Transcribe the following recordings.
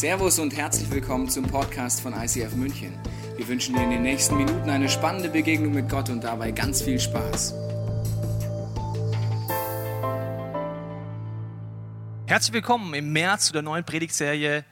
Servus und herzlich willkommen zum Podcast von ICF München. Wir wünschen dir in den nächsten Minuten eine spannende Begegnung mit Gott und dabei ganz viel Spaß. Herzlich willkommen im März zu der neuen Predigtserie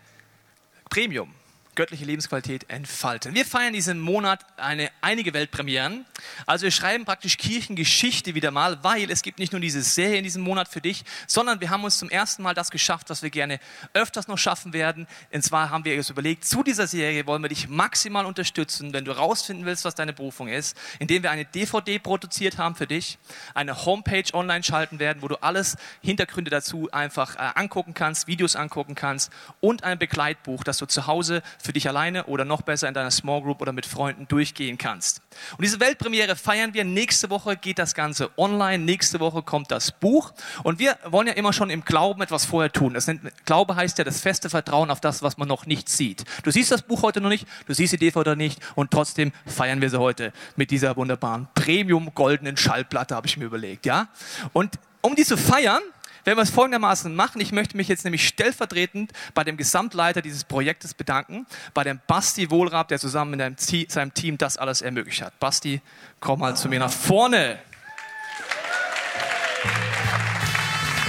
Premium göttliche Lebensqualität entfalten. Wir feiern diesen Monat eine, einige Weltpremieren. Also wir schreiben praktisch Kirchengeschichte wieder mal, weil es gibt nicht nur diese Serie in diesem Monat für dich, sondern wir haben uns zum ersten Mal das geschafft, was wir gerne öfters noch schaffen werden. Und zwar haben wir uns überlegt, zu dieser Serie wollen wir dich maximal unterstützen, wenn du rausfinden willst, was deine Berufung ist, indem wir eine DVD produziert haben für dich, eine Homepage online schalten werden, wo du alles Hintergründe dazu einfach äh, angucken kannst, Videos angucken kannst und ein Begleitbuch, das du zu Hause für dich alleine oder noch besser in deiner Small Group oder mit Freunden durchgehen kannst. Und diese Weltpremiere feiern wir. Nächste Woche geht das Ganze online. Nächste Woche kommt das Buch. Und wir wollen ja immer schon im Glauben etwas vorher tun. Das nennt, Glaube heißt ja das feste Vertrauen auf das, was man noch nicht sieht. Du siehst das Buch heute noch nicht, du siehst die DVD nicht und trotzdem feiern wir sie heute mit dieser wunderbaren Premium goldenen Schallplatte, habe ich mir überlegt, ja? Und um die zu feiern, werden wir es folgendermaßen machen. Ich möchte mich jetzt nämlich stellvertretend bei dem Gesamtleiter dieses Projektes bedanken, bei dem Basti Wohlrab, der zusammen mit seinem Team das alles ermöglicht hat. Basti, komm mal zu mir nach vorne.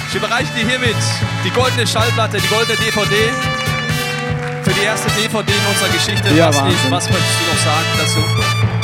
Ich überreiche dir hiermit die goldene Schallplatte, die goldene DVD für die erste DVD in unserer Geschichte. Ja, Basti, Wahnsinn. was möchtest du noch sagen dazu?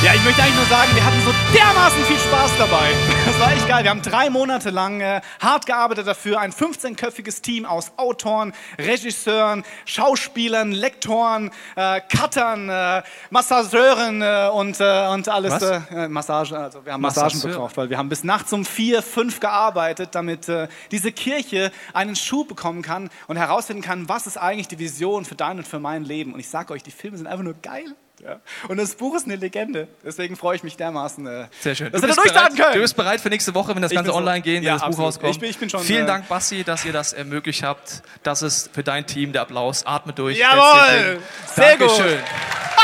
Ja, ich möchte eigentlich nur sagen, wir hatten so dermaßen viel Spaß dabei. Das war echt geil. Wir haben drei Monate lang äh, hart gearbeitet dafür. Ein 15-köpfiges Team aus Autoren, Regisseuren, Schauspielern, Lektoren, äh, Cuttern, äh, Massageuren äh, und, äh, und alles. Was? Äh, Massage, also wir haben Massagen gekauft, weil wir haben bis nachts um vier, fünf gearbeitet, damit äh, diese Kirche einen Schub bekommen kann und herausfinden kann, was ist eigentlich die Vision für dein und für mein Leben. Und ich sage euch, die Filme sind einfach nur geil. Ja. Und das Buch ist eine Legende. Deswegen freue ich mich dermaßen, äh, Sehr schön. dass Du wir da durchstarten bereit, können. du bist bereit für nächste Woche, wenn das Ich Ganze so- online geht, wenn Ja, das Buch rauskommt. Ich bin- ich bin schon, Vielen äh, Dank, Basti, dass ihr das ermöglicht habt. Das ist für dein Team der Applaus. Atme durch. Jawohl! Sehr gut. Dankeschön.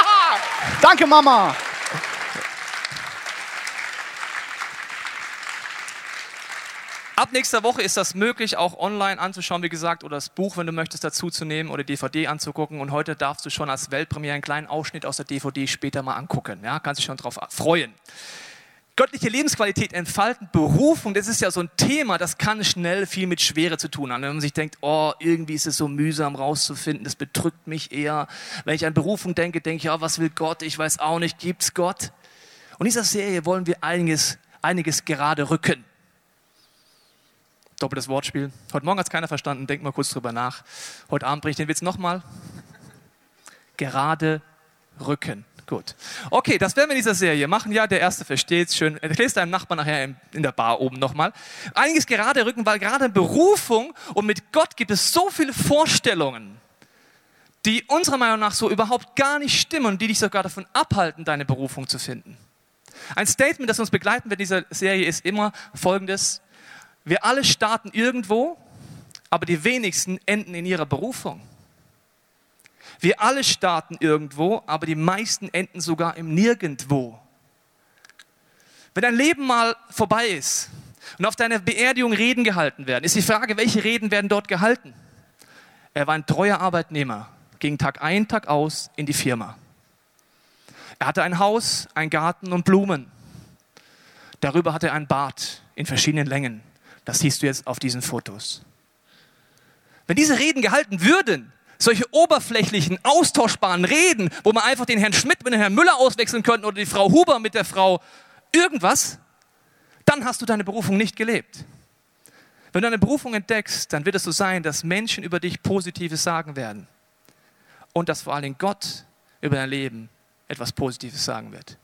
Danke, Mama. Ab nächster Woche ist das möglich, auch online anzuschauen, wie gesagt, oder das Buch, wenn du möchtest, dazu zu nehmen oder DVD anzugucken. Und heute darfst du schon als Weltpremiere einen kleinen Ausschnitt aus der DVD später mal angucken. Ja, kannst dich schon drauf freuen. Göttliche Lebensqualität entfalten, Berufung, das ist ja so ein Thema, das kann schnell viel mit Schwere zu tun haben. Wenn man sich denkt, oh, irgendwie ist es so mühsam rauszufinden, das bedrückt mich eher. Wenn ich an Berufung denke, denke ich, ja, was will Gott? Ich weiß auch nicht, gibt's Gott? Und in dieser Serie wollen wir einiges, einiges gerade rücken. Doppeltes Wortspiel. Heute Morgen hat es keiner verstanden, denkt mal kurz drüber nach. Heute Abend bringe ich den Witz nochmal. Gerade rücken. Gut. Okay, das werden wir in dieser Serie machen. Ja, der Erste versteht's schön. Erklärst deinem Nachbarn nachher in, der Bar oben nochmal. Einiges gerade rücken, weil gerade Berufung und mit Gott gibt es so viele Vorstellungen, die unserer Meinung nach so überhaupt gar nicht stimmen und die dich sogar davon abhalten, deine Berufung zu finden. Ein Statement, das uns begleiten wird in dieser Serie, ist immer folgendes. Wir alle starten irgendwo, aber die wenigsten enden in ihrer Berufung. Wir alle starten irgendwo, aber die meisten enden sogar im Nirgendwo. Wenn dein Leben mal vorbei ist und auf deiner Beerdigung Reden gehalten werden, ist die Frage, welche Reden werden dort gehalten? Er war ein treuer Arbeitnehmer, ging Tag ein, Tag aus in die Firma. Er hatte ein Haus, einen Garten und Blumen. Darüber hatte er ein Bad in verschiedenen Längen. Das siehst du jetzt auf diesen Fotos. Wenn diese Reden gehalten würden, solche oberflächlichen, austauschbaren Reden, wo man einfach den Herrn Schmidt mit dem Herrn Müller auswechseln könnte oder die Frau Huber mit der Frau irgendwas, dann hast du deine Berufung nicht gelebt. Wenn du deine Berufung entdeckst, dann wird es so sein, dass Menschen über dich Positives sagen werden. Und dass vor Dingen Gott über dein Leben etwas Positives sagen wird.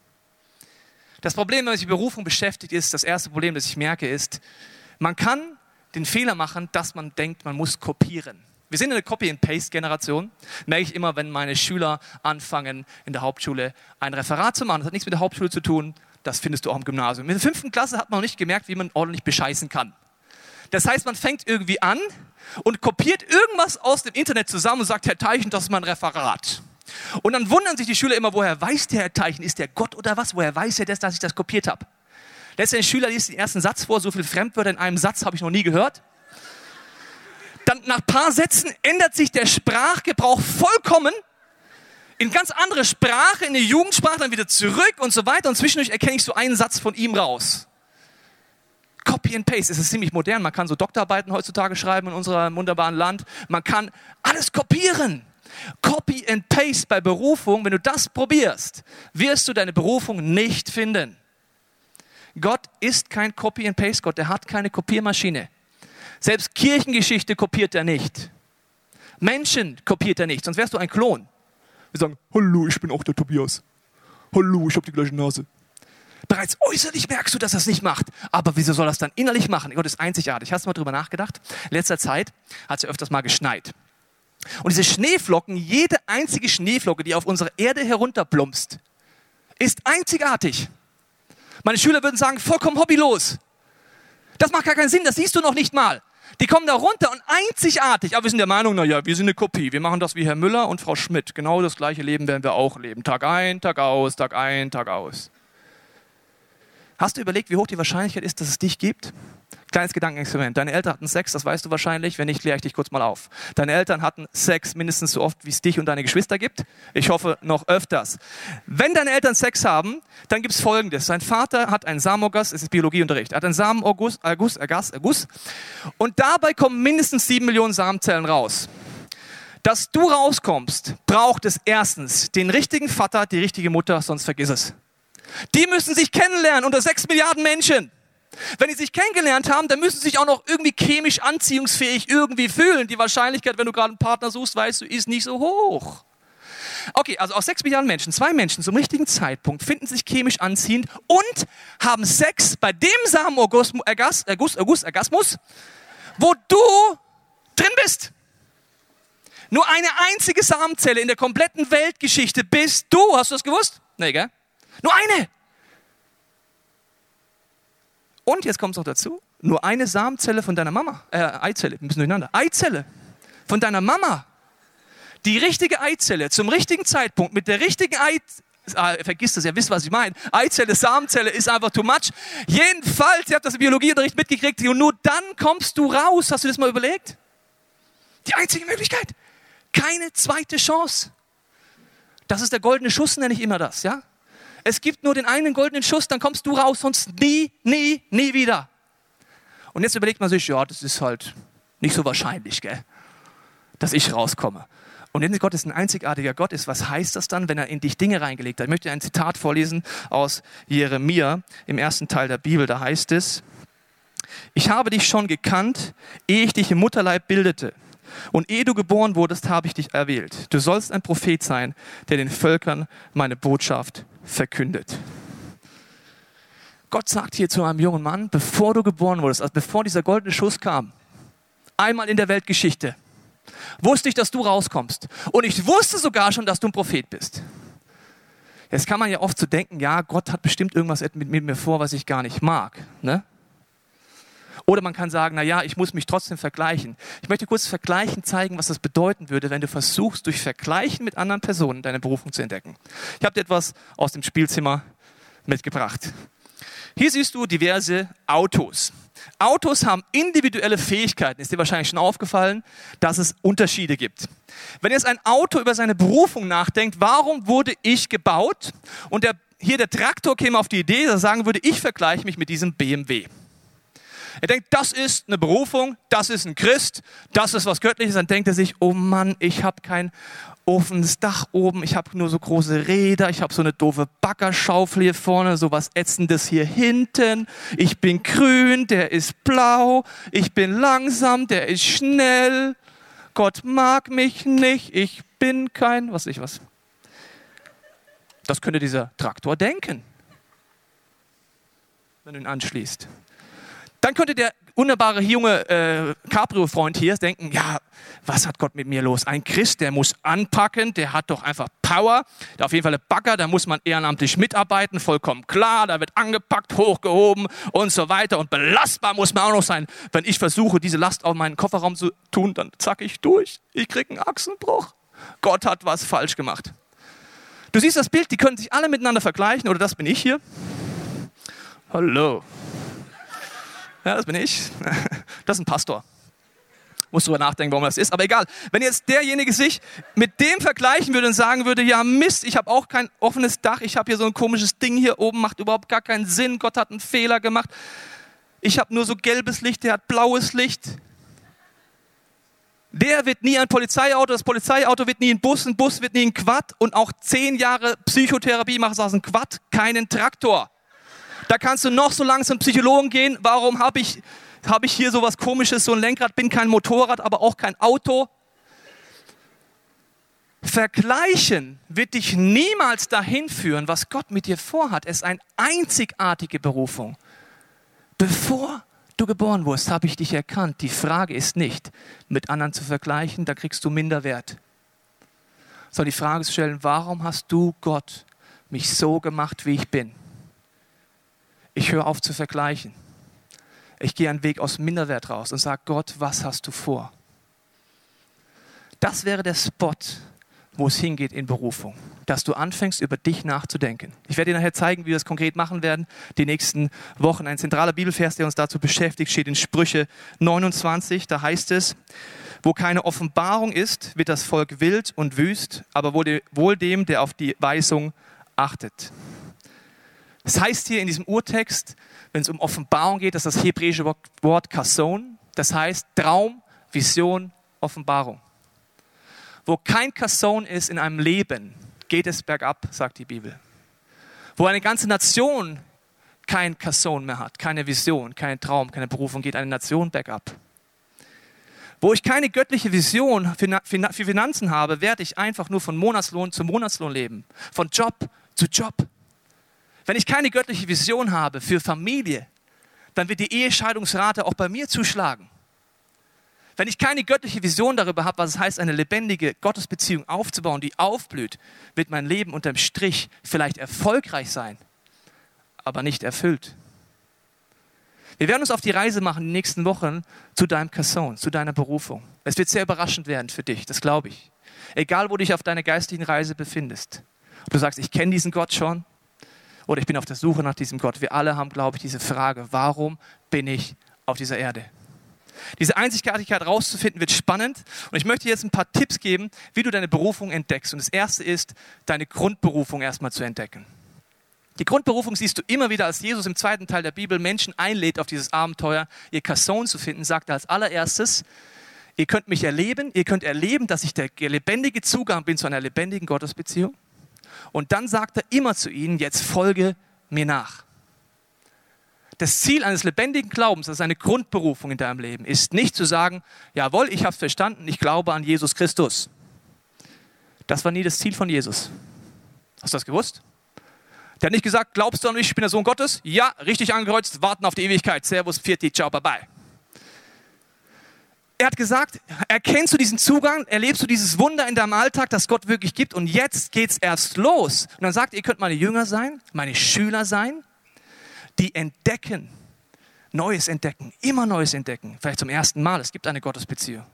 Das Problem, wenn man sich mit Berufung beschäftigt, ist, das erste Problem, das ich merke, ist, man kann den Fehler machen, dass man denkt, man muss kopieren. Wir sind eine Copy-and-Paste-Generation. Merke ich immer, wenn meine Schüler anfangen, in der Hauptschule ein Referat zu machen. Das hat nichts mit der Hauptschule zu tun. Das findest du auch im Gymnasium. In der fünften Klasse hat man noch nicht gemerkt, wie man ordentlich bescheißen kann. Das heißt, man fängt irgendwie an und kopiert irgendwas aus dem Internet zusammen und sagt, Herr Teichen, das ist mein Referat. Und dann wundern sich die Schüler immer, woher weiß der Herr Teichen? Ist der Gott oder was? Woher weiß er das, dass ich das kopiert habe? Letztendlich Schüler liest den ersten Satz vor, so viele Fremdwörter in einem Satz habe ich noch nie gehört. Dann nach ein paar Sätzen ändert sich der Sprachgebrauch vollkommen in ganz andere Sprache, in die Jugendsprache, dann wieder zurück und so weiter. Und zwischendurch erkenne ich so einen Satz von ihm raus. Copy and Paste. Es ist ziemlich modern. Man kann so Doktorarbeiten heutzutage schreiben in unserem wunderbaren Land. Man kann alles kopieren. Copy and Paste bei Berufung, wenn du das probierst, wirst du deine Berufung nicht finden. Gott ist kein Copy and Paste Gott, er hat keine Kopiermaschine. Selbst Kirchengeschichte kopiert er nicht. Menschen kopiert er nicht, sonst wärst du ein Klon. Wir sagen, hallo, ich bin auch der Tobias. Hallo, ich habe die gleiche Nase. Bereits äußerlich merkst du, dass er es nicht macht. Aber wieso soll er es dann innerlich machen? Gott ist einzigartig. Hast du mal drüber nachgedacht? In letzter Zeit hat es ja öfters mal geschneit. Und diese Schneeflocken, jede einzige Schneeflocke, die auf unsere Erde herunterplumpst, ist einzigartig. Meine Schüler würden sagen, vollkommen hobbylos. Das macht gar keinen Sinn, das siehst du noch nicht mal. Die kommen da runter und einzigartig, aber wir sind der Meinung, naja, wir sind eine Kopie. Wir machen das wie Herr Müller und Frau Schmidt. Genau das gleiche Leben werden wir auch leben. Tag ein, Tag aus, Tag ein, Tag aus. Hast du überlegt, wie hoch die Wahrscheinlichkeit ist, dass es dich gibt? Kleines Gedankenexperiment. Deine Eltern hatten Sex, das weißt du wahrscheinlich. Wenn nicht, kläre ich dich kurz mal auf. Deine Eltern hatten Sex mindestens so oft, wie es dich und deine Geschwister gibt. Ich hoffe, noch öfters. Wenn deine Eltern Sex haben, dann gibt es Folgendes. Sein Vater hat einen Samenorgas, es ist Biologieunterricht, er hat einen Samenorgus, Erguss, Erguss, Erguss. Und dabei kommen mindestens sieben Millionen Samenzellen raus. Dass du rauskommst, braucht es erstens den richtigen Vater, die richtige Mutter, sonst vergiss es. Die müssen sich kennenlernen unter sechs Milliarden Menschen. Wenn die sich kennengelernt haben, dann müssen sie sich auch noch irgendwie chemisch anziehungsfähig irgendwie fühlen. Die Wahrscheinlichkeit, wenn du gerade einen Partner suchst, weißt du, ist nicht so hoch. Okay, also aus sechs Milliarden Menschen, zwei Menschen zum richtigen Zeitpunkt finden sich chemisch anziehend und haben Sex bei dem Samenorgasmus, Ergasmus, wo du drin bist. Nur eine einzige Samenzelle in der kompletten Weltgeschichte bist du. Hast du das gewusst? Nee, gell? Nur eine. Und jetzt kommt es noch dazu, nur eine Samenzelle von deiner Mama, äh, Eizelle, ein bisschen durcheinander, Eizelle von deiner Mama, die richtige Eizelle zum richtigen Zeitpunkt mit der richtigen Eizelle, ah, vergisst das, ihr wisst, was ich meine. Eizelle, Samenzelle ist einfach too much. Jedenfalls, ihr habt das im Biologieunterricht mitgekriegt und nur dann kommst du raus. Hast du das mal überlegt? Die einzige Möglichkeit. Keine zweite Chance. Das ist der goldene Schuss, nenne ich immer das, ja? Es gibt nur den einen goldenen Schuss, dann kommst du raus, sonst nie, nie, nie wieder. Und jetzt überlegt man sich, ja, das ist halt nicht so wahrscheinlich, gell, dass ich rauskomme. Und wenn Gott ist ein einzigartiger Gott ist, was heißt das dann, wenn er in dich Dinge reingelegt hat? Ich möchte ein Zitat vorlesen aus Jeremia im ersten Teil der Bibel. Da heißt es, ich habe dich schon gekannt, ehe ich dich im Mutterleib bildete. Und ehe du geboren wurdest, habe ich dich erwählt. Du sollst ein Prophet sein, der den Völkern meine Botschaft verkündet. Gott sagt hier zu einem jungen Mann, bevor du geboren wurdest, also bevor dieser goldene Schuss kam, einmal in der Weltgeschichte, wusste ich, dass du rauskommst. Und ich wusste sogar schon, dass du ein Prophet bist. Jetzt kann man ja oft so denken, ja, Gott hat bestimmt irgendwas mit, mit mir vor, was ich gar nicht mag. Ne? Oder man kann sagen, na ja, ich muss mich trotzdem vergleichen. Ich möchte kurz vergleichen zeigen, was das bedeuten würde, wenn du versuchst, durch Vergleichen mit anderen Personen deine Berufung zu entdecken. Ich habe dir etwas aus dem Spielzimmer mitgebracht. Hier siehst du diverse Autos. Autos haben individuelle Fähigkeiten. Ist dir wahrscheinlich schon aufgefallen, dass es Unterschiede gibt. Wenn jetzt ein Auto über seine Berufung nachdenkt, warum wurde ich gebaut? Und der, hier der Traktor käme auf die Idee, dass er sagen würde, ich vergleiche mich mit diesem BMW. Er denkt, das ist eine Berufung, das ist ein Christ, das ist was Göttliches. Dann denkt er sich, oh Mann, ich habe kein offenes Dach oben, ich habe nur so große Räder, ich habe so eine doofe Baggerschaufel hier vorne, so was Ätzendes hier hinten. Ich bin grün, der ist blau, ich bin langsam, der ist schnell. Gott mag mich nicht, ich bin kein, was ich was. Das könnte dieser Traktor denken, wenn du ihn anschließt. Dann könnte der wunderbare junge äh, Cabrio-Freund hier denken, ja, was hat Gott mit mir los? Ein Christ, der muss anpacken, der hat doch einfach Power, der auf jeden Fall ein Bagger, da muss man ehrenamtlich mitarbeiten, vollkommen klar, da wird angepackt, hochgehoben und so weiter und belastbar muss man auch noch sein. Wenn ich versuche, diese Last auf meinen Kofferraum zu tun, dann zack ich durch, ich kriege einen Achsenbruch. Gott hat was falsch gemacht. Du siehst das Bild, die können sich alle miteinander vergleichen, oder das bin ich hier. Hallo. Ja, das bin ich. Das ist ein Pastor. Muss drüber nachdenken, warum das ist, aber egal. Wenn jetzt derjenige sich mit dem vergleichen würde und sagen würde, ja Mist, ich habe auch kein offenes Dach, ich habe hier so ein komisches Ding hier oben, macht überhaupt gar keinen Sinn, Gott hat einen Fehler gemacht. Ich habe nur so gelbes Licht, der hat blaues Licht. Der wird nie ein Polizeiauto, das Polizeiauto wird nie ein Bus, ein Bus wird nie ein Quad und auch zehn Jahre Psychotherapie machst du aus einem Quad keinen Traktor. Da kannst du noch so lange zum Psychologen gehen. Warum habe ich, hab ich hier so was komisches, so ein Lenkrad, bin kein Motorrad, aber auch kein Auto? Vergleichen wird dich niemals dahin führen, was Gott mit dir vorhat. Es ist eine einzigartige Berufung. Bevor du geboren wurdest, habe ich dich erkannt. Die Frage ist nicht, mit anderen zu vergleichen, da kriegst du minder Wert. Sondern die Frage zu stellen, warum hast du Gott mich so gemacht, wie ich bin? Ich höre auf zu vergleichen. Ich gehe einen Weg aus Minderwert raus und sage, Gott, was hast du vor? Das wäre der Spot, wo es hingeht in Berufung. Dass du anfängst, über dich nachzudenken. Ich werde dir nachher zeigen, wie wir das konkret machen werden, die nächsten Wochen. Ein zentraler Bibelvers, der uns dazu beschäftigt, steht in Sprüche 29. Da heißt es, wo keine Offenbarung ist, wird das Volk wild und wüst, aber wohl dem, der auf die Weisung achtet. Das heißt hier in diesem Urtext, wenn es um Offenbarung geht, dass das hebräische Wort Kasson, das heißt Traum, Vision, Offenbarung. Wo kein Kasson ist in einem Leben, geht es bergab, sagt die Bibel. Wo eine ganze Nation kein Kasson mehr hat, keine Vision, keinen Traum, keine Berufung, geht eine Nation bergab. Wo ich keine göttliche Vision für Finanzen habe, werde ich einfach nur von Monatslohn zu Monatslohn leben, von Job zu Job. Wenn ich keine göttliche Vision habe für Familie, dann wird die Ehescheidungsrate auch bei mir zuschlagen. Wenn ich keine göttliche Vision darüber habe, was es heißt, eine lebendige Gottesbeziehung aufzubauen, die aufblüht, wird mein Leben unterm Strich vielleicht erfolgreich sein, aber nicht erfüllt. Wir werden uns auf die Reise machen in den nächsten Wochen zu deinem Kasson, zu deiner Berufung. Es wird sehr überraschend werden für dich, das glaube ich. Egal, wo du dich auf deiner geistlichen Reise befindest. Ob du sagst, ich kenne diesen Gott schon oder ich bin auf der Suche nach diesem Gott. Wir alle haben, glaube ich, diese Frage, warum bin ich auf dieser Erde? Diese Einzigartigkeit rauszufinden wird spannend. Und ich möchte jetzt ein paar Tipps geben, wie du deine Berufung entdeckst. Und das erste ist, deine Grundberufung erstmal zu entdecken. Die Grundberufung siehst du immer wieder, als Jesus im zweiten Teil der Bibel Menschen einlädt, auf dieses Abenteuer ihr Kasson zu finden, sagt er als allererstes, ihr könnt mich erleben, ihr könnt erleben, dass ich der lebendige Zugang bin zu einer lebendigen Gottesbeziehung. Und dann sagt er immer zu ihnen, jetzt folge mir nach das Ziel eines lebendigen Glaubens, das ist eine Grundberufung in deinem Leben, ist nicht zu sagen, jawohl, ich habe es verstanden, ich glaube an Jesus Christus. Das war nie das Ziel von Jesus. Hast du das gewusst? Der hat nicht gesagt, glaubst du an mich, ich bin der Sohn Gottes? Ja, richtig angekreuzt, warten auf die Ewigkeit. Servus, Pfiat, ciao, bye bye. Er hat gesagt, erkennst du diesen Zugang, erlebst du dieses Wunder in deinem Alltag, das Gott wirklich gibt und jetzt geht es erst los. Und dann sagt, ihr könnt meine Jünger sein, meine Schüler sein, die entdecken, Neues entdecken, immer Neues entdecken, vielleicht zum ersten Mal, es gibt eine Gottesbeziehung,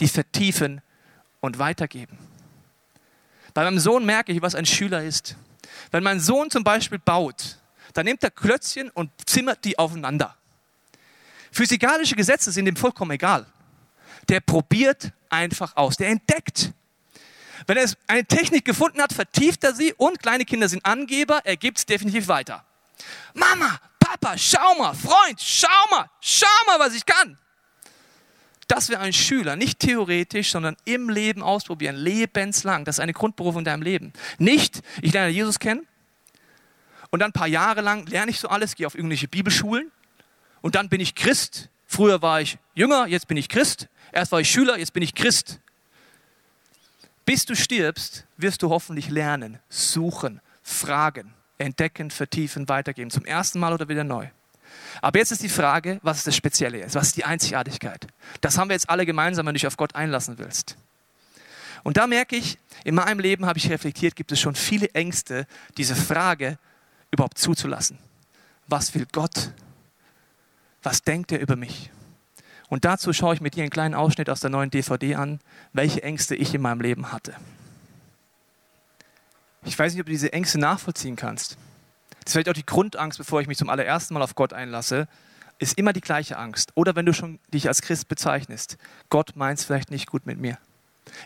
die vertiefen und weitergeben. Bei meinem Sohn merke ich, was ein Schüler ist. Wenn mein Sohn zum Beispiel baut, dann nimmt er Klötzchen und zimmert die aufeinander. Physikalische Gesetze sind ihm vollkommen egal. Der probiert einfach aus, der entdeckt. Wenn er eine Technik gefunden hat, vertieft er sie und kleine Kinder sind Angeber, er gibt es definitiv weiter. Mama, Papa, schau mal, Freund, schau mal, schau mal, was ich kann. Das wäre ein Schüler, nicht theoretisch, sondern im Leben ausprobieren, lebenslang. Das ist eine Grundberufung in deinem Leben. Nicht, ich lerne Jesus kennen und dann ein paar Jahre lang lerne ich so alles, gehe auf irgendwelche Bibelschulen und dann bin ich Christ. Früher war ich Jünger, jetzt bin ich Christ. Erst war ich Schüler, jetzt bin ich Christ. Bis du stirbst, wirst du hoffentlich lernen, suchen, fragen, entdecken, vertiefen, weitergeben. Zum ersten Mal oder wieder neu. Aber jetzt ist die Frage, was ist das Spezielle jetzt? Was ist die Einzigartigkeit? Das haben wir jetzt alle gemeinsam, wenn du dich auf Gott einlassen willst. Und da merke ich, in meinem Leben habe ich reflektiert, gibt es schon viele Ängste, diese Frage überhaupt zuzulassen. Was will Gott? Was denkt er über mich? Und dazu schaue ich mit dir einen kleinen Ausschnitt aus der neuen DVD an, welche Ängste ich in meinem Leben hatte. Ich weiß nicht, ob du diese Ängste nachvollziehen kannst. Das ist vielleicht auch die Grundangst, bevor ich mich zum allerersten Mal auf Gott einlasse. ist immer die gleiche Angst. Oder wenn du schon dich als Christ bezeichnest, Gott meint es vielleicht nicht gut mit mir.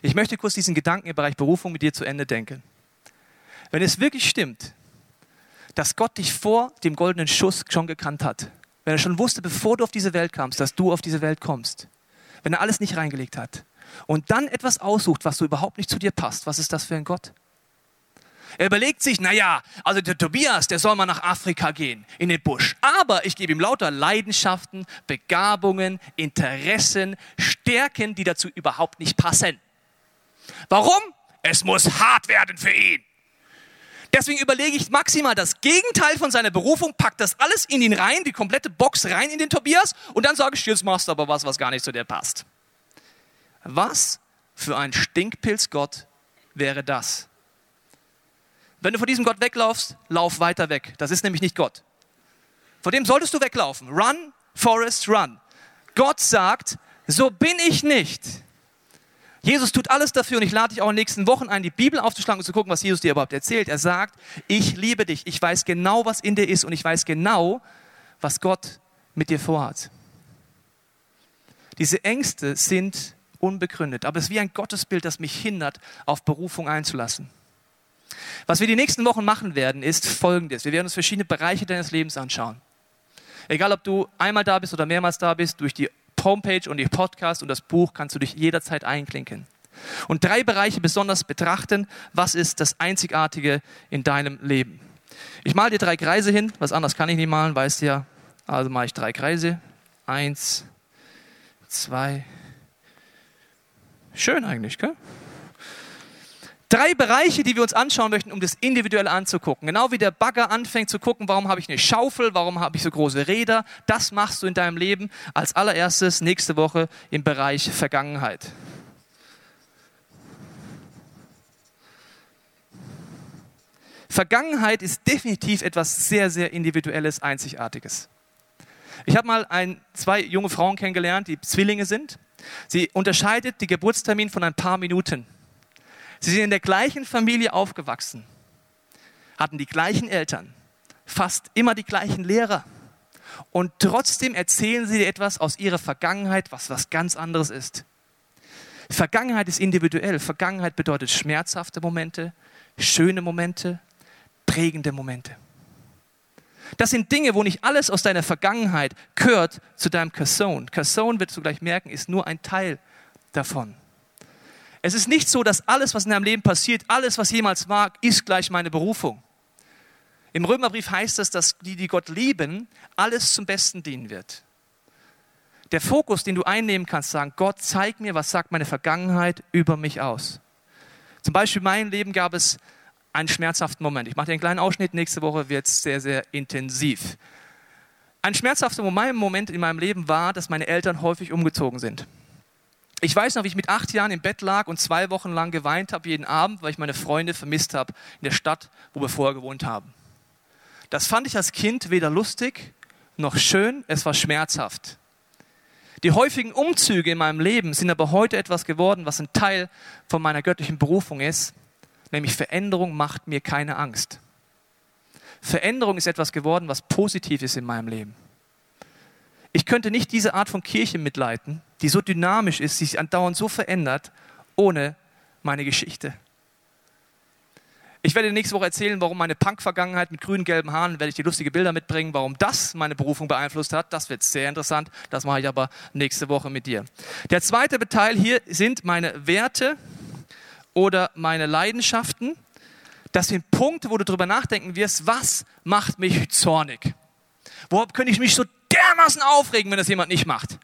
Ich möchte kurz diesen Gedanken im Bereich Berufung mit dir zu Ende denken. Wenn es wirklich stimmt, dass Gott dich vor dem goldenen Schuss schon gekannt hat, wenn er schon wusste, bevor du auf diese Welt kamst, dass du auf diese Welt kommst, wenn er alles nicht reingelegt hat und dann etwas aussucht, was so überhaupt nicht zu dir passt, was ist das für ein Gott? Er überlegt sich, naja, also der Tobias, der soll mal nach Afrika gehen, in den Busch. Aber ich gebe ihm lauter Leidenschaften, Begabungen, Interessen, Stärken, die dazu überhaupt nicht passen. Warum? Es muss hart werden für ihn. Deswegen überlege ich maximal das Gegenteil von seiner Berufung, pack das alles in ihn rein, die komplette Box rein in den Tobias und dann sage ich, jetzt machst du aber was, was gar nicht zu dir passt. Was für ein Stinkpilzgott wäre das? Wenn du vor diesem Gott weglaufst, lauf weiter weg. Das ist nämlich nicht Gott. Vor dem solltest du weglaufen. Run, Forest, run. Gott sagt, so bin ich nicht. Jesus tut alles dafür und ich lade dich auch in den nächsten Wochen ein, die Bibel aufzuschlagen und zu gucken, was Jesus dir überhaupt erzählt. Er sagt, ich liebe dich, ich weiß genau, was in dir ist und ich weiß genau, was Gott mit dir vorhat. Diese Ängste sind unbegründet, aber es ist wie ein Gottesbild, das mich hindert, auf Berufung einzulassen. Was wir die nächsten Wochen machen werden, ist folgendes. Wir werden uns verschiedene Bereiche deines Lebens anschauen. Egal, ob du einmal da bist oder mehrmals da bist, durch die Homepage und die Podcast und das Buch kannst du dich jederzeit einklinken. Und drei Bereiche besonders betrachten. Was ist das Einzigartige in deinem Leben? Ich male dir drei Kreise hin. Was anderes kann ich nicht malen, weißt du ja. Also mache ich drei Kreise. Eins, zwei. Schön eigentlich, gell? Drei Bereiche, die wir uns anschauen möchten, um das individuell anzugucken. Genau wie der Bagger anfängt zu gucken, warum habe ich eine Schaufel, warum habe ich so große Räder. Das machst du in deinem Leben als allererstes nächste Woche im Bereich Vergangenheit. Vergangenheit ist definitiv etwas sehr, sehr Individuelles, Einzigartiges. Ich habe mal ein, zwei junge Frauen kennengelernt, die Zwillinge sind. Sie unterscheidet die Geburtstermin von ein paar Minuten. Sie sind in der gleichen Familie aufgewachsen, hatten die gleichen Eltern, fast immer die gleichen Lehrer. Und trotzdem erzählen sie dir etwas aus ihrer Vergangenheit, was was ganz anderes ist. Vergangenheit ist individuell. Vergangenheit bedeutet schmerzhafte Momente, schöne Momente, prägende Momente. Das sind Dinge, wo nicht alles aus deiner Vergangenheit gehört zu deinem Kasson. Kasson, wirst du gleich merken, ist nur ein Teil davon. Es ist nicht so, dass alles, was in deinem Leben passiert, alles, was jemals war, ist gleich meine Berufung. Im Römerbrief heißt es, dass die, die Gott lieben, alles zum Besten dienen wird. Der Fokus, den du einnehmen kannst, sagen, Gott, zeig mir, was sagt meine Vergangenheit über mich aus. Zum Beispiel in meinem Leben gab es einen schmerzhaften Moment. Ich mache dir einen kleinen Ausschnitt, nächste Woche wird es sehr, sehr intensiv. Ein schmerzhafter Moment in meinem Leben war, dass meine Eltern häufig umgezogen sind. Ich weiß noch, wie ich mit acht Jahren im Bett lag und zwei Wochen lang geweint habe, jeden Abend, weil ich meine Freunde vermisst habe in der Stadt, wo wir vorher gewohnt haben. Das fand ich als Kind weder lustig noch schön, es war schmerzhaft. Die häufigen Umzüge in meinem Leben sind aber heute etwas geworden, was ein Teil von meiner göttlichen Berufung ist, nämlich Veränderung macht mir keine Angst. Veränderung ist etwas geworden, was positiv ist in meinem Leben. Ich könnte nicht diese Art von Kirche mitleiten, die so dynamisch ist, die sich andauernd so verändert, ohne meine Geschichte. Ich werde nächste Woche erzählen, warum meine Punk-Vergangenheit mit grünen, gelben Haaren, werde ich die lustige Bilder mitbringen, warum das meine Berufung beeinflusst hat. Das wird sehr interessant. Das mache ich aber nächste Woche mit dir. Der zweite Teil hier sind meine Werte oder meine Leidenschaften. Das sind Punkte, wo du darüber nachdenken wirst, was macht mich zornig? Worauf könnte ich mich so dermaßen aufregen, wenn das jemand nicht macht?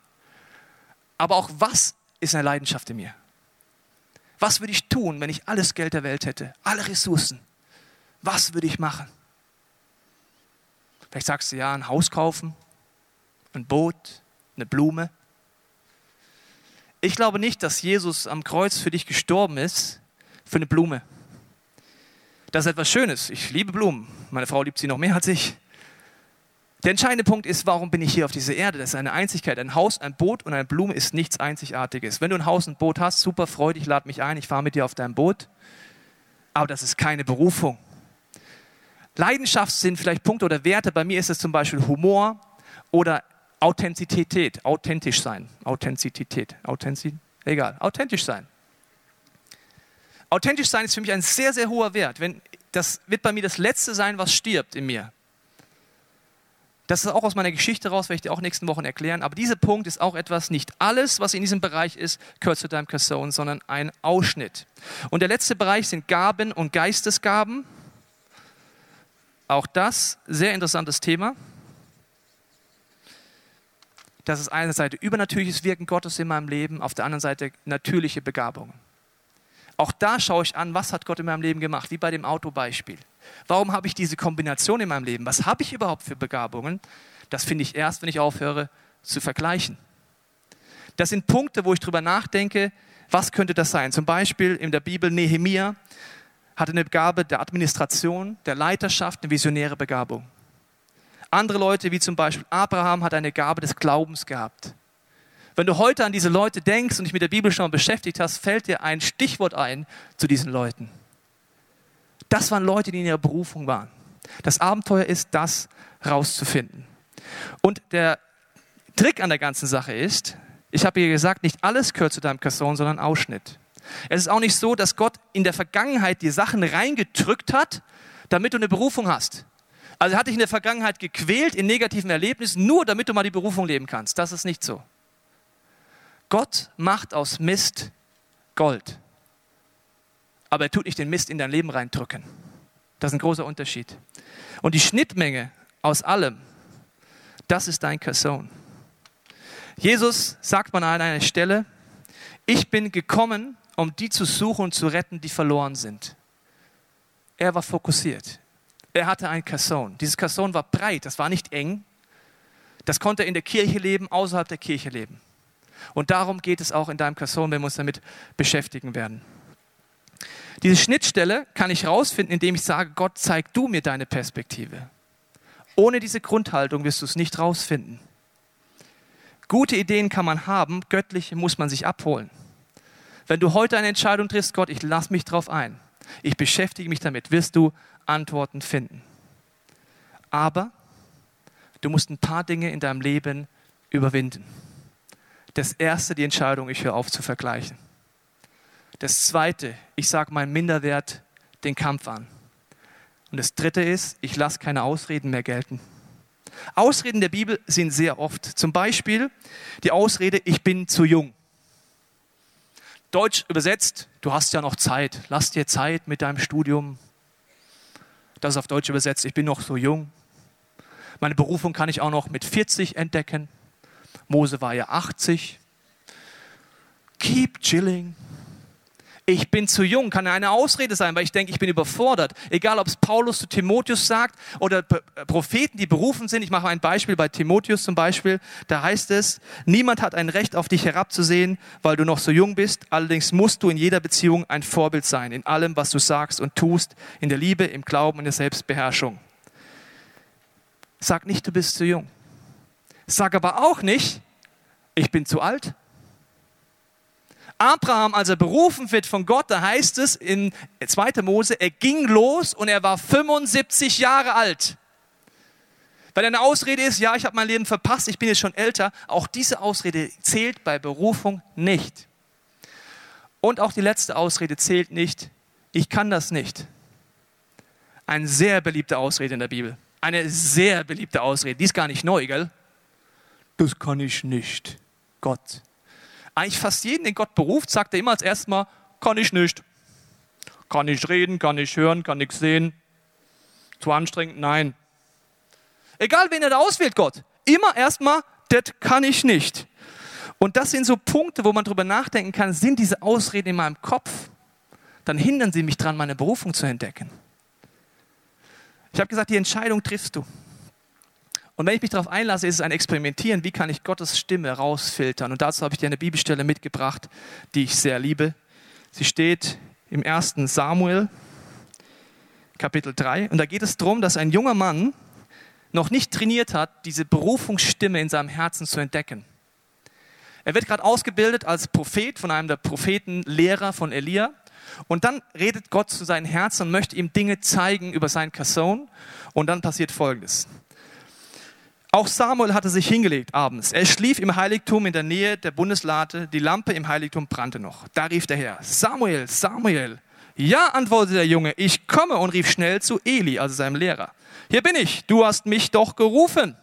Aber auch was ist eine Leidenschaft in mir? Was würde ich tun, wenn ich alles Geld der Welt hätte, alle Ressourcen? Was würde ich machen? Vielleicht sagst du ja, ein Haus kaufen, ein Boot, eine Blume. Ich glaube nicht, dass Jesus am Kreuz für dich gestorben ist für eine Blume. Das ist etwas Schönes. Ich liebe Blumen. Meine Frau liebt sie noch mehr als ich. Der entscheidende Punkt ist, warum bin ich hier auf dieser Erde? Das ist eine Einzigkeit. Ein Haus, ein Boot und eine Blume ist nichts Einzigartiges. Wenn du ein Haus und ein Boot hast, super, freu dich, lad mich ein, ich fahre mit dir auf deinem Boot. Aber das ist keine Berufung. Leidenschaft sind vielleicht Punkte oder Werte. Bei mir ist es zum Beispiel Humor oder Authentizität, authentisch sein, Authentizität, Authentizität, egal, authentisch sein. Authentisch sein ist für mich ein sehr, sehr hoher Wert. Wenn, das wird bei mir das Letzte sein, was stirbt in mir. Das ist auch aus meiner Geschichte raus, werde ich dir auch nächsten Wochen erklären. Aber dieser Punkt ist auch etwas, nicht alles, was in diesem Bereich ist, gehört zu deinem Person, sondern ein Ausschnitt. Und der letzte Bereich sind Gaben und Geistesgaben. Auch das, sehr interessantes Thema. Das ist eine Seite übernatürliches Wirken Gottes in meinem Leben, auf der anderen Seite natürliche Begabungen. Auch da schaue ich an, was hat Gott in meinem Leben gemacht, wie bei dem Autobeispiel. Warum habe ich diese Kombination in meinem Leben? Was habe ich überhaupt für Begabungen? Das finde ich erst, wenn ich aufhöre zu vergleichen. Das sind Punkte, wo ich darüber nachdenke, was könnte das sein? Zum Beispiel in der Bibel Nehemia hatte eine Gabe der Administration, der Leiterschaft, eine visionäre Begabung. Andere Leute, wie zum Beispiel Abraham, hat eine Gabe des Glaubens gehabt. Wenn du heute an diese Leute denkst und dich mit der Bibel schon beschäftigt hast, fällt dir ein Stichwort ein zu diesen Leuten. Das waren Leute, die in ihrer Berufung waren. Das Abenteuer ist, das rauszufinden. Und der Trick an der ganzen Sache ist, ich habe hier gesagt, nicht alles gehört zu deinem Kasson, sondern Ausschnitt. Es ist auch nicht so, dass Gott in der Vergangenheit die Sachen reingedrückt hat, damit du eine Berufung hast. Also hat dich in der Vergangenheit gequält in negativen Erlebnissen, nur damit du mal die Berufung leben kannst. Das ist nicht so. Gott macht aus Mist Gold. Aber er tut nicht den Mist in dein Leben reindrücken. Das ist ein großer Unterschied. Und die Schnittmenge aus allem, das ist dein Kasson. Jesus sagt man an einer Stelle, ich bin gekommen, um die zu suchen und zu retten, die verloren sind. Er war fokussiert. Er hatte ein Kasson. Dieses Kasson war breit, das war nicht eng. Das konnte er in der Kirche leben, außerhalb der Kirche leben. Und darum geht es auch in deinem Kasson, wenn wir uns damit beschäftigen werden. Diese Schnittstelle kann ich herausfinden, indem ich sage, Gott, zeig du mir deine Perspektive. Ohne diese Grundhaltung wirst du es nicht rausfinden. Gute Ideen kann man haben, göttliche muss man sich abholen. Wenn du heute eine Entscheidung triffst, Gott, ich lasse mich drauf ein, ich beschäftige mich damit, wirst du Antworten finden. Aber du musst ein paar Dinge in deinem Leben überwinden. Das erste, die Entscheidung, ich höre auf zu vergleichen. Das zweite, ich sage meinen Minderwert den Kampf an. Und das dritte ist, ich lasse keine Ausreden mehr gelten. Ausreden der Bibel sind sehr oft. Zum Beispiel die Ausrede, ich bin zu jung. Deutsch übersetzt, du hast ja noch Zeit. Lass dir Zeit mit deinem Studium. Das ist auf Deutsch übersetzt, ich bin noch so jung. Meine Berufung kann ich auch noch mit 40 entdecken. Mose war ja 80. Keep chilling. Ich bin zu jung, kann eine Ausrede sein, weil ich denke, ich bin überfordert. Egal, ob es Paulus zu Timotheus sagt oder Propheten, die berufen sind. Ich mache ein Beispiel bei Timotheus zum Beispiel. Da heißt es, niemand hat ein Recht auf dich herabzusehen, weil du noch so jung bist. Allerdings musst du in jeder Beziehung ein Vorbild sein, in allem, was du sagst und tust, in der Liebe, im Glauben und der Selbstbeherrschung. Sag nicht, du bist zu jung. Sag aber auch nicht, ich bin zu alt. Abraham, als er berufen wird von Gott, da heißt es in 2. Mose, er ging los und er war 75 Jahre alt. Weil eine Ausrede ist, ja, ich habe mein Leben verpasst, ich bin jetzt schon älter. Auch diese Ausrede zählt bei Berufung nicht. Und auch die letzte Ausrede zählt nicht, ich kann das nicht. Eine sehr beliebte Ausrede in der Bibel. Eine sehr beliebte Ausrede. Die ist gar nicht neu, gell? das kann ich nicht. Gott. Eigentlich fast jeden, den Gott beruft, sagt er immer als erstes Mal, kann ich nicht. Kann ich reden, kann ich hören, kann ich sehen. Zu anstrengend? Nein. Egal, wen er da auswählt, Gott. Immer erstmal, das kann ich nicht. Und das sind so Punkte, wo man drüber nachdenken kann, sind diese Ausreden in meinem Kopf? Dann hindern sie mich dran, meine Berufung zu entdecken. Ich habe gesagt, die Entscheidung triffst du. Und wenn ich mich darauf einlasse, ist es ein Experimentieren, wie kann ich Gottes Stimme rausfiltern. Und dazu habe ich dir eine Bibelstelle mitgebracht, die ich sehr liebe. Sie steht im 1. Samuel, Kapitel 3. Und da geht es darum, dass ein junger Mann noch nicht trainiert hat, diese Berufungsstimme in seinem Herzen zu entdecken. Er wird gerade ausgebildet als Prophet von einem der Prophetenlehrer von Elia. Und dann redet Gott zu seinem Herzen und möchte ihm Dinge zeigen über seinen Kasson. Und dann passiert Folgendes. Auch Samuel hatte sich hingelegt abends. Er schlief im Heiligtum in der Nähe der Bundeslade. Die Lampe im Heiligtum brannte noch. Da rief der Herr, Samuel, Samuel. Ja, antwortete der Junge, ich komme und rief schnell zu Eli, also seinem Lehrer. Hier bin ich, du hast mich doch gerufen.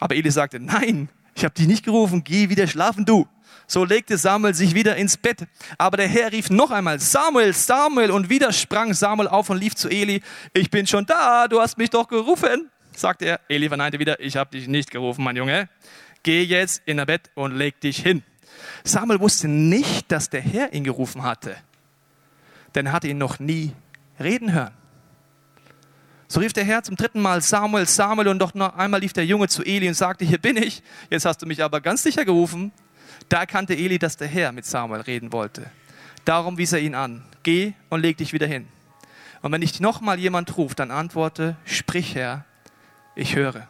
Aber Eli sagte, nein, ich habe dich nicht gerufen, geh wieder schlafen, du. So legte Samuel sich wieder ins Bett. Aber der Herr rief noch einmal, Samuel, Samuel, und wieder sprang Samuel auf und lief zu Eli. Ich bin schon da, du hast mich doch gerufen sagte er. Eli verneinte wieder, ich habe dich nicht gerufen, mein Junge. Geh jetzt in der Bett und leg dich hin. Samuel wusste nicht, dass der Herr ihn gerufen hatte, denn er hatte ihn noch nie reden hören. So rief der Herr zum dritten Mal Samuel, Samuel und doch noch einmal lief der Junge zu Eli und sagte, hier bin ich, jetzt hast du mich aber ganz sicher gerufen. Da erkannte Eli, dass der Herr mit Samuel reden wollte. Darum wies er ihn an, geh und leg dich wieder hin. Und wenn dich nochmal jemand ruft, dann antworte, sprich Herr, ich höre.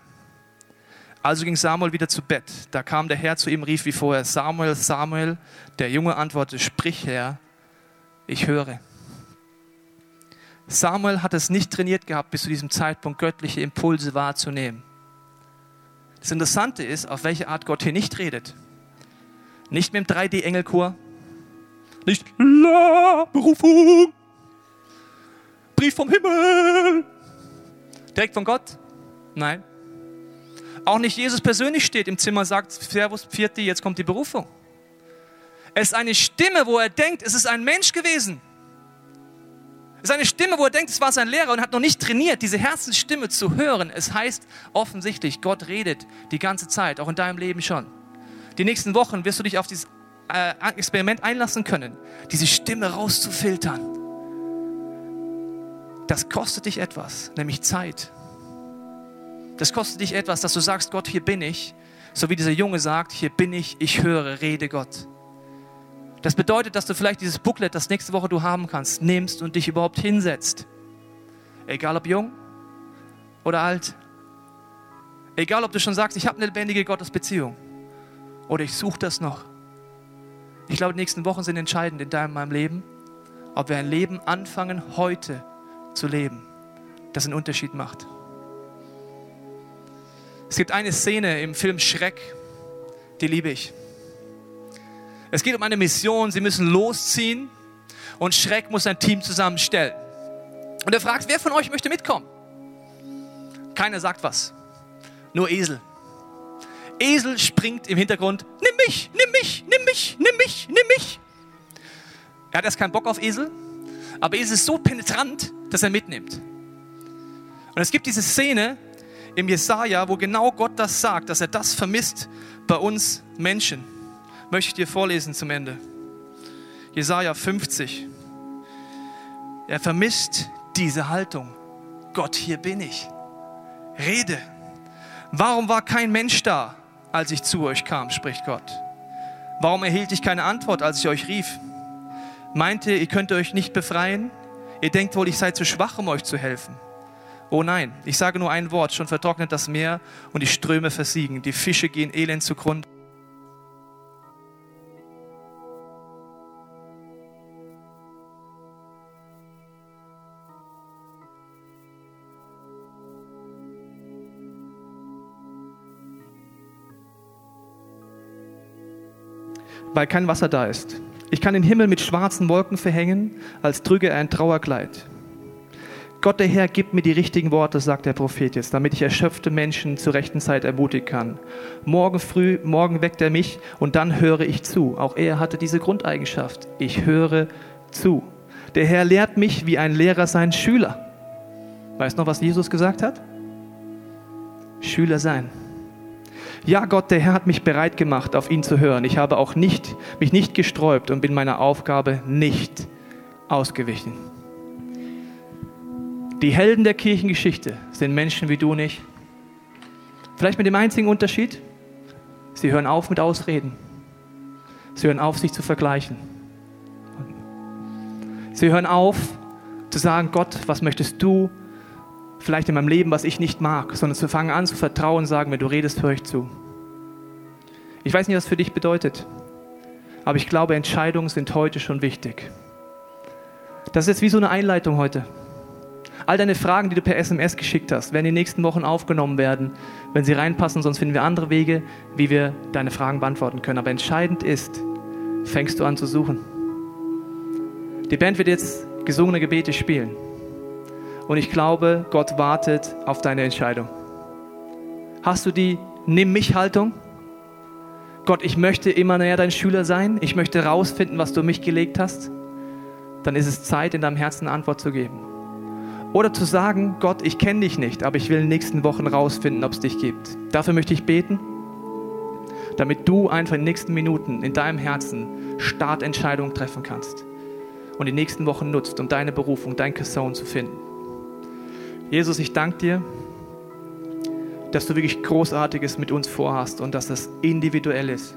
Also ging Samuel wieder zu Bett. Da kam der Herr zu ihm, rief wie vorher, Samuel, Samuel. Der Junge antwortete, sprich Herr, ich höre. Samuel hat es nicht trainiert gehabt, bis zu diesem Zeitpunkt göttliche Impulse wahrzunehmen. Das Interessante ist, auf welche Art Gott hier nicht redet. Nicht mit dem 3D-Engelchor, nicht La, Berufung, Brief vom Himmel, direkt von Gott, Nein. Auch nicht Jesus persönlich steht im Zimmer, sagt, Servus, Pfirti, jetzt kommt die Berufung. Es ist eine Stimme, wo er denkt, es ist ein Mensch gewesen. Es ist eine Stimme, wo er denkt, es war sein Lehrer und hat noch nicht trainiert, diese Herzensstimme zu hören. Es heißt offensichtlich, Gott redet die ganze Zeit, auch in deinem Leben schon. Die nächsten Wochen wirst du dich auf dieses äh, Experiment einlassen können, diese Stimme rauszufiltern. Das kostet dich etwas, nämlich Zeit. Das kostet dich etwas, dass du sagst, Gott, hier bin ich. So wie dieser Junge sagt, hier bin ich, ich höre, rede Gott. Das bedeutet, dass du vielleicht dieses Booklet, das nächste Woche du haben kannst, nimmst und dich überhaupt hinsetzt. Egal ob jung oder alt. Egal ob du schon sagst, ich habe eine lebendige Gottesbeziehung. Oder ich suche das noch. Ich glaube, die nächsten Wochen sind entscheidend in deinem meinem Leben, ob wir ein Leben anfangen, heute zu leben, das einen Unterschied macht. Es gibt eine Szene im Film Schreck, die liebe ich. Es geht um eine Mission, sie müssen losziehen und Schreck muss ein Team zusammenstellen. Und er fragt, wer von euch möchte mitkommen? Keiner sagt was, nur Esel. Esel springt im Hintergrund, nimm mich, nimm mich, nimm mich, nimm mich, nimm mich. Er hat erst keinen Bock auf Esel, aber Esel ist so penetrant, dass er mitnimmt. Und es gibt diese Szene, im Jesaja, wo genau Gott das sagt, dass er das vermisst bei uns Menschen. Möchte ich dir vorlesen zum Ende. Jesaja 50. Er vermisst diese Haltung. Gott, hier bin ich. Rede. Warum war kein Mensch da, als ich zu euch kam, spricht Gott? Warum erhielt ich keine Antwort, als ich euch rief? Meint ihr, ihr könnt euch nicht befreien? Ihr denkt wohl, ich sei zu schwach, um euch zu helfen. Oh nein, ich sage nur ein Wort, schon vertrocknet das Meer und die Ströme versiegen, die Fische gehen elend zugrunde. weil kein Wasser da ist. Ich kann den Himmel mit schwarzen Wolken verhängen, als trüge er ein Trauerkleid. Gott der Herr gibt mir die richtigen Worte, sagt der Prophet jetzt, damit ich erschöpfte Menschen zur rechten Zeit ermutigen kann. Morgen früh, morgen weckt er mich und dann höre ich zu. Auch er hatte diese Grundeigenschaft. Ich höre zu. Der Herr lehrt mich, wie ein Lehrer seinen Schüler. Weißt du noch, was Jesus gesagt hat? Schüler sein. Ja, Gott, der Herr hat mich bereit gemacht, auf ihn zu hören. Ich habe auch nicht, mich nicht gesträubt und bin meiner Aufgabe nicht ausgewichen. Die Helden der Kirchengeschichte sind Menschen wie du und ich. Vielleicht mit dem einzigen Unterschied, sie hören auf mit Ausreden. Sie hören auf, sich zu vergleichen. Sie hören auf zu sagen, Gott, was möchtest du vielleicht in meinem Leben, was ich nicht mag, sondern zu fangen an zu vertrauen und sagen, wenn du redest, höre ich zu. Ich weiß nicht, was für dich bedeutet, aber ich glaube, Entscheidungen sind heute schon wichtig. Das ist jetzt wie so eine Einleitung heute. All deine Fragen, die du per SMS geschickt hast, werden in den nächsten Wochen aufgenommen werden, wenn sie reinpassen, sonst finden wir andere Wege, wie wir deine Fragen beantworten können. Aber entscheidend ist, fängst du an zu suchen. Die Band wird jetzt gesungene Gebete spielen. Und ich glaube, Gott wartet auf deine Entscheidung. Hast du die Nimm mich Haltung? Gott, ich möchte immer näher dein Schüler sein. Ich möchte rausfinden, was du mich gelegt hast. Dann ist es Zeit, in deinem Herzen eine Antwort zu geben. Oder zu sagen, Gott, ich kenne dich nicht, aber ich will in den nächsten Wochen rausfinden, ob es dich gibt. Dafür möchte ich beten, damit du einfach in den nächsten Minuten in deinem Herzen Startentscheidungen treffen kannst und die nächsten Wochen nutzt, um deine Berufung, dein Kasson zu finden. Jesus, ich danke dir, dass du wirklich Großartiges mit uns vorhast und dass das individuell ist.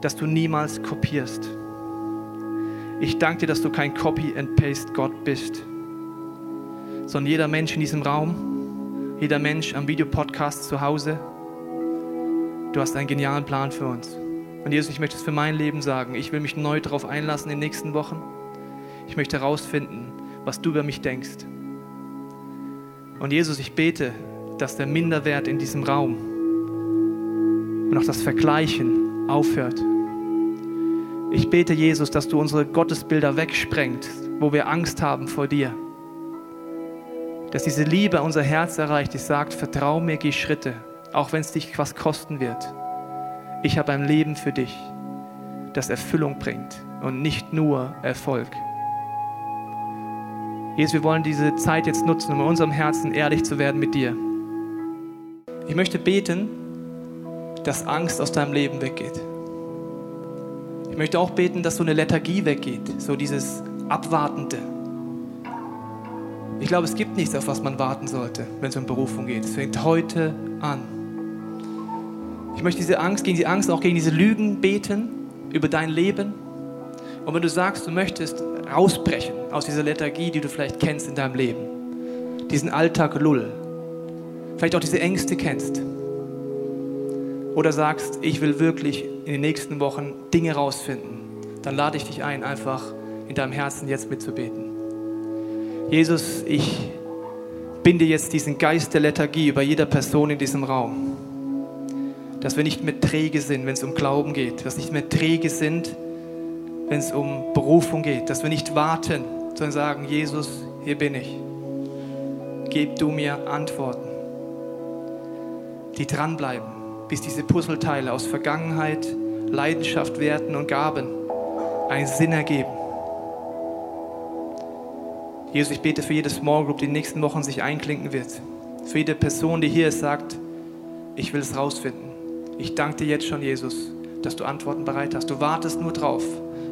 Dass du niemals kopierst. Ich danke dir, dass du kein Copy-and-Paste-Gott bist, sondern jeder Mensch in diesem Raum, jeder Mensch am Videopodcast zu Hause, du hast einen genialen Plan für uns. Und Jesus, ich möchte es für mein Leben sagen. Ich will mich neu darauf einlassen in den nächsten Wochen. Ich möchte herausfinden, was du über mich denkst. Und Jesus, ich bete, dass der Minderwert in diesem Raum und auch das Vergleichen aufhört. Ich bete, Jesus, dass du unsere Gottesbilder wegsprengst, wo wir Angst haben vor dir. Dass diese Liebe unser Herz erreicht, die sagt, vertrau mir, geh Schritte, auch wenn es dich was kosten wird. Ich habe ein Leben für dich, das Erfüllung bringt und nicht nur Erfolg. Jesus, wir wollen diese Zeit jetzt nutzen, um in unserem Herzen ehrlich zu werden mit dir. Ich möchte beten, dass Angst aus deinem Leben weggeht. Ich möchte auch beten, dass so eine Lethargie weggeht, so dieses Abwartende. Ich glaube, es gibt nichts, auf was man warten sollte, wenn es um Berufung geht. Es fängt heute an. Ich möchte diese Angst, gegen die Angst, auch gegen diese Lügen beten über dein Leben. Und wenn du sagst, du möchtest rausbrechen aus dieser Lethargie, die du vielleicht kennst in deinem Leben. Diesen Alltag Lull. Vielleicht auch diese Ängste kennst. Oder sagst, ich will wirklich in den nächsten Wochen Dinge rausfinden. Dann lade ich dich ein, einfach in deinem Herzen jetzt mitzubeten. Jesus, ich binde jetzt diesen Geist der Lethargie über jeder Person in diesem Raum. Dass wir nicht mehr träge sind, wenn es um Glauben geht. Dass wir nicht mehr träge sind, wenn es um Berufung geht, dass wir nicht warten, sondern sagen, Jesus, hier bin ich. Gib du mir Antworten, die dranbleiben, bis diese Puzzleteile aus Vergangenheit, Leidenschaft, Werten und Gaben einen Sinn ergeben. Jesus, ich bete für jede Small Group, die in den nächsten Wochen sich einklinken wird. Für jede Person, die hier ist, sagt, ich will es rausfinden. Ich danke dir jetzt schon, Jesus, dass du Antworten bereit hast. Du wartest nur drauf,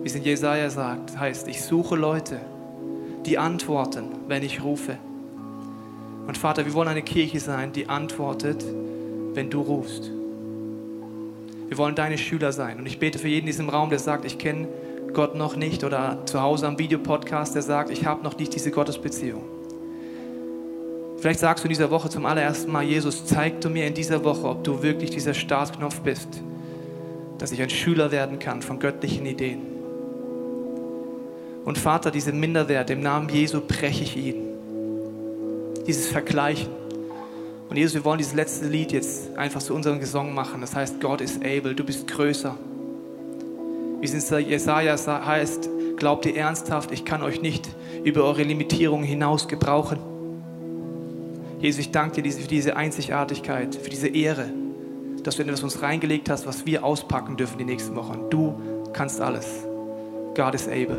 wie es in Jesaja sagt, heißt, ich suche Leute, die antworten, wenn ich rufe. Und Vater, wir wollen eine Kirche sein, die antwortet, wenn du rufst. Wir wollen deine Schüler sein. Und ich bete für jeden in diesem Raum, der sagt, ich kenne Gott noch nicht oder zu Hause am Videopodcast, der sagt, ich habe noch nicht diese Gottesbeziehung. Vielleicht sagst du in dieser Woche zum allerersten Mal, Jesus, zeig du mir in dieser Woche, ob du wirklich dieser Startknopf bist, dass ich ein Schüler werden kann von göttlichen Ideen. Und Vater, diese Minderwert, im Namen Jesu breche ich ihn. Dieses Vergleichen. Und Jesus, wir wollen dieses letzte Lied jetzt einfach zu unserem Gesang machen. Das heißt, Gott ist able, du bist größer. Wie es in Jesaja heißt, glaubt ihr ernsthaft, ich kann euch nicht über eure Limitierungen hinaus gebrauchen. Jesus, ich danke dir für diese Einzigartigkeit, für diese Ehre, dass du etwas uns reingelegt hast, was wir auspacken dürfen die nächsten Wochen. Du kannst alles. God is able.